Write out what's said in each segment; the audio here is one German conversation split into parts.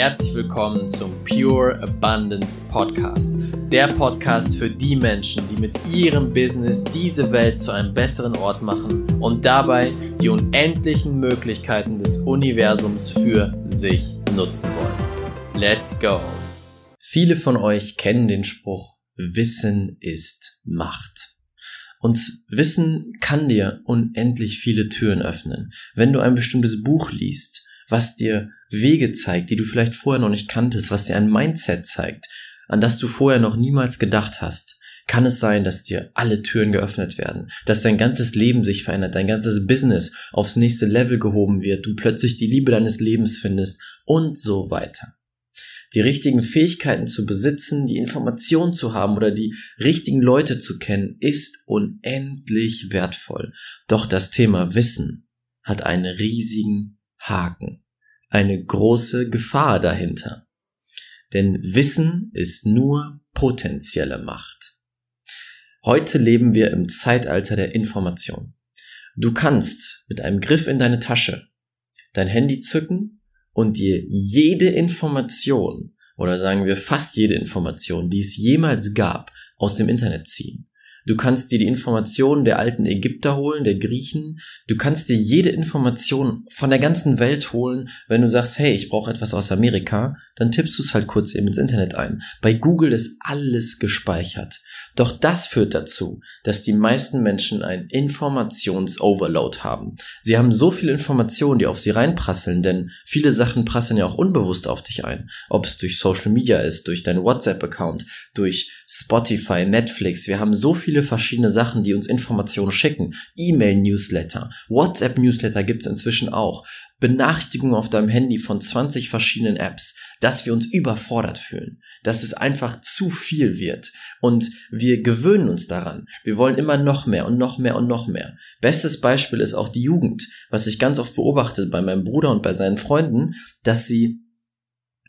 Herzlich willkommen zum Pure Abundance Podcast. Der Podcast für die Menschen, die mit ihrem Business diese Welt zu einem besseren Ort machen und dabei die unendlichen Möglichkeiten des Universums für sich nutzen wollen. Let's go! Viele von euch kennen den Spruch, Wissen ist Macht. Und Wissen kann dir unendlich viele Türen öffnen. Wenn du ein bestimmtes Buch liest, was dir Wege zeigt, die du vielleicht vorher noch nicht kanntest, was dir ein Mindset zeigt, an das du vorher noch niemals gedacht hast, kann es sein, dass dir alle Türen geöffnet werden, dass dein ganzes Leben sich verändert, dein ganzes Business aufs nächste Level gehoben wird, du plötzlich die Liebe deines Lebens findest und so weiter. Die richtigen Fähigkeiten zu besitzen, die Informationen zu haben oder die richtigen Leute zu kennen, ist unendlich wertvoll. Doch das Thema Wissen hat einen riesigen Haken, eine große Gefahr dahinter. Denn Wissen ist nur potenzielle Macht. Heute leben wir im Zeitalter der Information. Du kannst mit einem Griff in deine Tasche dein Handy zücken und dir jede Information oder sagen wir fast jede Information, die es jemals gab, aus dem Internet ziehen. Du kannst dir die Informationen der alten Ägypter holen, der Griechen. Du kannst dir jede Information von der ganzen Welt holen. Wenn du sagst, hey, ich brauche etwas aus Amerika, dann tippst du es halt kurz eben ins Internet ein. Bei Google ist alles gespeichert. Doch das führt dazu, dass die meisten Menschen ein Informations-Overload haben. Sie haben so viele Informationen, die auf sie reinprasseln, denn viele Sachen prasseln ja auch unbewusst auf dich ein. Ob es durch Social Media ist, durch deinen WhatsApp-Account, durch Spotify, Netflix. Wir haben so viele verschiedene Sachen, die uns Informationen schicken. E-Mail-Newsletter, WhatsApp-Newsletter gibt's inzwischen auch. Benachrichtigungen auf deinem Handy von 20 verschiedenen Apps, dass wir uns überfordert fühlen, dass es einfach zu viel wird und wir gewöhnen uns daran. Wir wollen immer noch mehr und noch mehr und noch mehr. Bestes Beispiel ist auch die Jugend, was ich ganz oft beobachte bei meinem Bruder und bei seinen Freunden, dass sie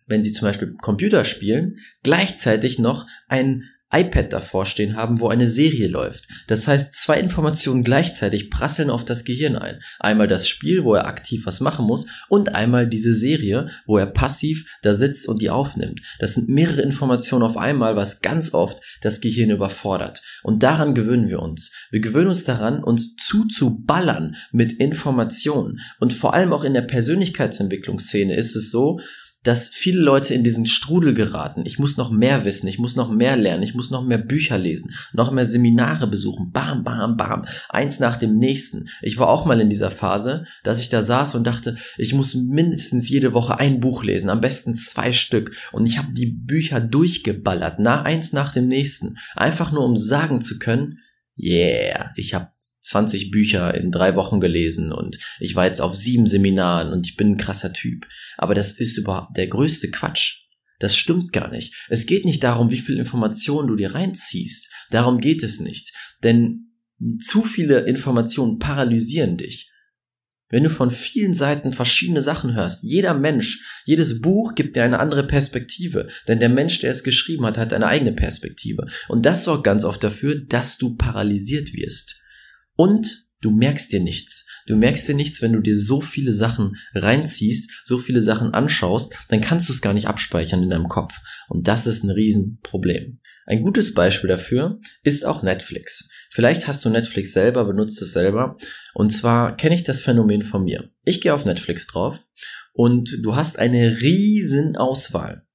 wenn sie zum Beispiel Computer spielen, gleichzeitig noch ein iPad davor stehen haben, wo eine Serie läuft. Das heißt, zwei Informationen gleichzeitig prasseln auf das Gehirn ein. Einmal das Spiel, wo er aktiv was machen muss, und einmal diese Serie, wo er passiv da sitzt und die aufnimmt. Das sind mehrere Informationen auf einmal, was ganz oft das Gehirn überfordert. Und daran gewöhnen wir uns. Wir gewöhnen uns daran, uns zuzuballern mit Informationen. Und vor allem auch in der Persönlichkeitsentwicklungsszene ist es so, dass viele Leute in diesen Strudel geraten. Ich muss noch mehr wissen, ich muss noch mehr lernen, ich muss noch mehr Bücher lesen, noch mehr Seminare besuchen. Bam, bam, bam. Eins nach dem nächsten. Ich war auch mal in dieser Phase, dass ich da saß und dachte, ich muss mindestens jede Woche ein Buch lesen, am besten zwei Stück. Und ich habe die Bücher durchgeballert, na eins nach dem nächsten. Einfach nur um sagen zu können, yeah, ich habe 20 Bücher in drei Wochen gelesen und ich war jetzt auf sieben Seminaren und ich bin ein krasser Typ. Aber das ist überhaupt der größte Quatsch. Das stimmt gar nicht. Es geht nicht darum, wie viel Informationen du dir reinziehst. Darum geht es nicht. Denn zu viele Informationen paralysieren dich. Wenn du von vielen Seiten verschiedene Sachen hörst, jeder Mensch, jedes Buch gibt dir eine andere Perspektive, denn der Mensch, der es geschrieben hat, hat eine eigene Perspektive. Und das sorgt ganz oft dafür, dass du paralysiert wirst. Und du merkst dir nichts. Du merkst dir nichts, wenn du dir so viele Sachen reinziehst, so viele Sachen anschaust, dann kannst du es gar nicht abspeichern in deinem Kopf. Und das ist ein Riesenproblem. Ein gutes Beispiel dafür ist auch Netflix. Vielleicht hast du Netflix selber, benutzt es selber. Und zwar kenne ich das Phänomen von mir. Ich gehe auf Netflix drauf und du hast eine riesen Auswahl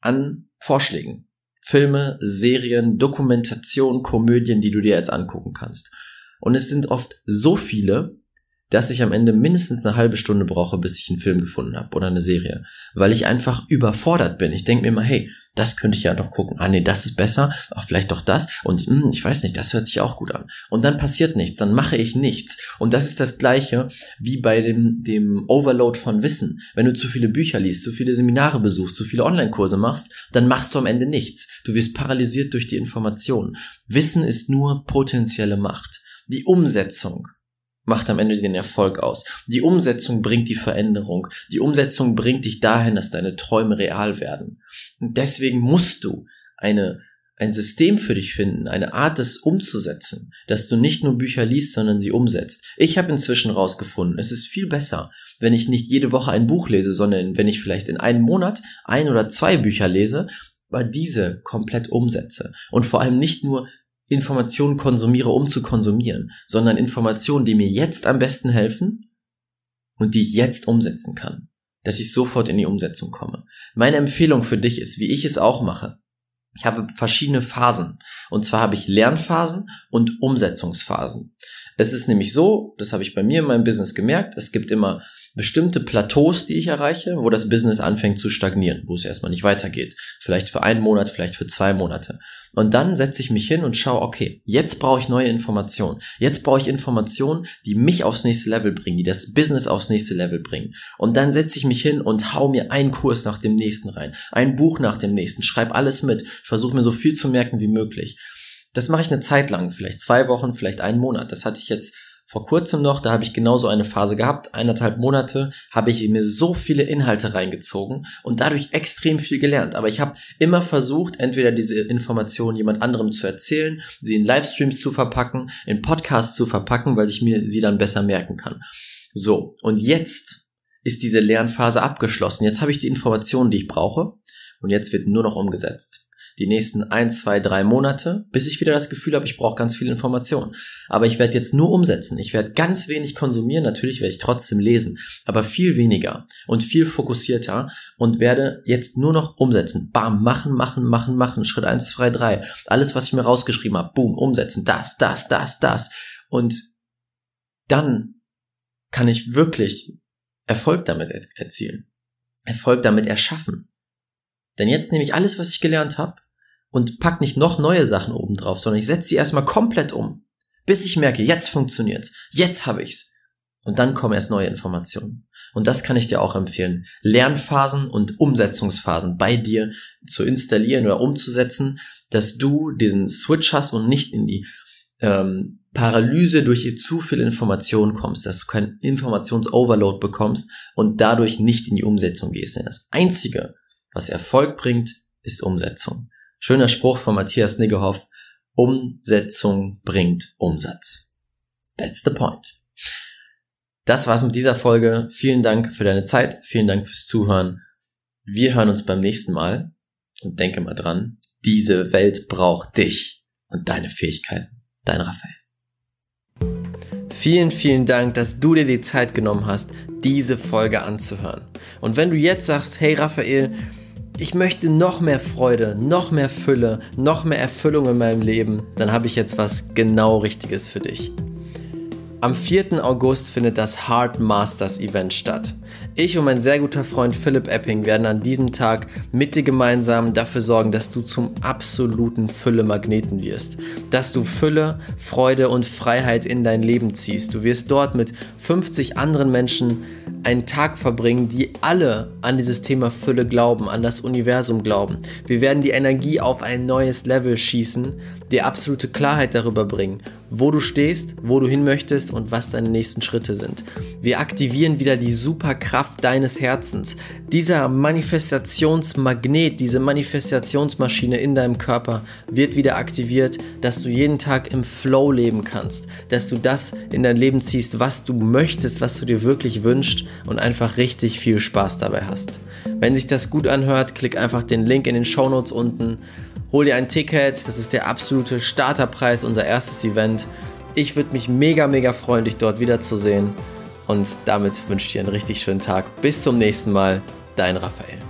an Vorschlägen. Filme, Serien, Dokumentation, Komödien, die du dir jetzt angucken kannst. Und es sind oft so viele, dass ich am Ende mindestens eine halbe Stunde brauche, bis ich einen Film gefunden habe oder eine Serie, weil ich einfach überfordert bin. Ich denke mir immer, hey, das könnte ich ja noch gucken. Ah nee, das ist besser. Ach, vielleicht doch das. Und mh, hm, ich weiß nicht, das hört sich auch gut an. Und dann passiert nichts, dann mache ich nichts. Und das ist das gleiche wie bei dem, dem Overload von Wissen. Wenn du zu viele Bücher liest, zu viele Seminare besuchst, zu viele Online-Kurse machst, dann machst du am Ende nichts. Du wirst paralysiert durch die Information. Wissen ist nur potenzielle Macht. Die Umsetzung macht am Ende den Erfolg aus. Die Umsetzung bringt die Veränderung. Die Umsetzung bringt dich dahin, dass deine Träume real werden. Und deswegen musst du eine ein System für dich finden, eine Art, das umzusetzen, dass du nicht nur Bücher liest, sondern sie umsetzt. Ich habe inzwischen rausgefunden, es ist viel besser, wenn ich nicht jede Woche ein Buch lese, sondern wenn ich vielleicht in einem Monat ein oder zwei Bücher lese, aber diese komplett umsetze und vor allem nicht nur Informationen konsumiere, um zu konsumieren, sondern Informationen, die mir jetzt am besten helfen und die ich jetzt umsetzen kann, dass ich sofort in die Umsetzung komme. Meine Empfehlung für dich ist, wie ich es auch mache, ich habe verschiedene Phasen. Und zwar habe ich Lernphasen und Umsetzungsphasen. Es ist nämlich so, das habe ich bei mir in meinem Business gemerkt, es gibt immer bestimmte Plateaus, die ich erreiche, wo das Business anfängt zu stagnieren, wo es erstmal nicht weitergeht. Vielleicht für einen Monat, vielleicht für zwei Monate. Und dann setze ich mich hin und schaue, okay, jetzt brauche ich neue Informationen. Jetzt brauche ich Informationen, die mich aufs nächste Level bringen, die das Business aufs nächste Level bringen. Und dann setze ich mich hin und hau mir einen Kurs nach dem nächsten rein, ein Buch nach dem nächsten, schreibe alles mit. Versuche mir so viel zu merken wie möglich. Das mache ich eine Zeit lang, vielleicht zwei Wochen, vielleicht einen Monat. Das hatte ich jetzt vor kurzem noch, da habe ich genauso eine Phase gehabt, eineinhalb Monate, habe ich mir so viele Inhalte reingezogen und dadurch extrem viel gelernt. Aber ich habe immer versucht, entweder diese Informationen jemand anderem zu erzählen, sie in Livestreams zu verpacken, in Podcasts zu verpacken, weil ich mir sie dann besser merken kann. So, und jetzt ist diese Lernphase abgeschlossen. Jetzt habe ich die Informationen, die ich brauche und jetzt wird nur noch umgesetzt die nächsten ein, zwei, drei Monate, bis ich wieder das Gefühl habe, ich brauche ganz viel Information. Aber ich werde jetzt nur umsetzen. Ich werde ganz wenig konsumieren. Natürlich werde ich trotzdem lesen, aber viel weniger und viel fokussierter und werde jetzt nur noch umsetzen. Bam, machen, machen, machen, machen. Schritt eins, zwei, drei. Alles, was ich mir rausgeschrieben habe, boom, umsetzen. Das, das, das, das. Und dann kann ich wirklich Erfolg damit erzielen. Erfolg damit erschaffen. Denn jetzt nehme ich alles, was ich gelernt habe, und pack nicht noch neue Sachen oben drauf, sondern ich setze sie erstmal komplett um, bis ich merke, jetzt funktioniert's, jetzt habe ich's. Und dann kommen erst neue Informationen. Und das kann ich dir auch empfehlen. Lernphasen und Umsetzungsphasen bei dir zu installieren oder umzusetzen, dass du diesen Switch hast und nicht in die ähm, Paralyse durch zu viel Information kommst, dass du keinen Informationsoverload bekommst und dadurch nicht in die Umsetzung gehst. Denn das Einzige, was Erfolg bringt, ist Umsetzung. Schöner Spruch von Matthias Niggehoff. Umsetzung bringt Umsatz. That's the point. Das war's mit dieser Folge. Vielen Dank für deine Zeit. Vielen Dank fürs Zuhören. Wir hören uns beim nächsten Mal. Und denke mal dran, diese Welt braucht dich und deine Fähigkeiten. Dein Raphael. Vielen, vielen Dank, dass du dir die Zeit genommen hast, diese Folge anzuhören. Und wenn du jetzt sagst, hey Raphael, ich möchte noch mehr Freude, noch mehr Fülle, noch mehr Erfüllung in meinem Leben, dann habe ich jetzt was genau Richtiges für dich. Am 4. August findet das Heart Masters Event statt. Ich und mein sehr guter Freund Philipp Epping werden an diesem Tag mit dir gemeinsam dafür sorgen, dass du zum absoluten Fülle-Magneten wirst. Dass du Fülle, Freude und Freiheit in dein Leben ziehst. Du wirst dort mit 50 anderen Menschen einen Tag verbringen, die alle an dieses Thema Fülle glauben, an das Universum glauben. Wir werden die Energie auf ein neues Level schießen, dir absolute Klarheit darüber bringen, wo du stehst, wo du hin möchtest und was deine nächsten Schritte sind. Wir aktivieren wieder die Superkraft Kraft deines Herzens, dieser Manifestationsmagnet, diese Manifestationsmaschine in deinem Körper wird wieder aktiviert, dass du jeden Tag im Flow leben kannst, dass du das in dein Leben ziehst, was du möchtest, was du dir wirklich wünschst und einfach richtig viel Spaß dabei hast. Wenn sich das gut anhört, klick einfach den Link in den Show Notes unten, hol dir ein Ticket, das ist der absolute Starterpreis, unser erstes Event. Ich würde mich mega, mega freuen, dich dort wiederzusehen. Und damit wünsche ich dir einen richtig schönen Tag. Bis zum nächsten Mal, dein Raphael.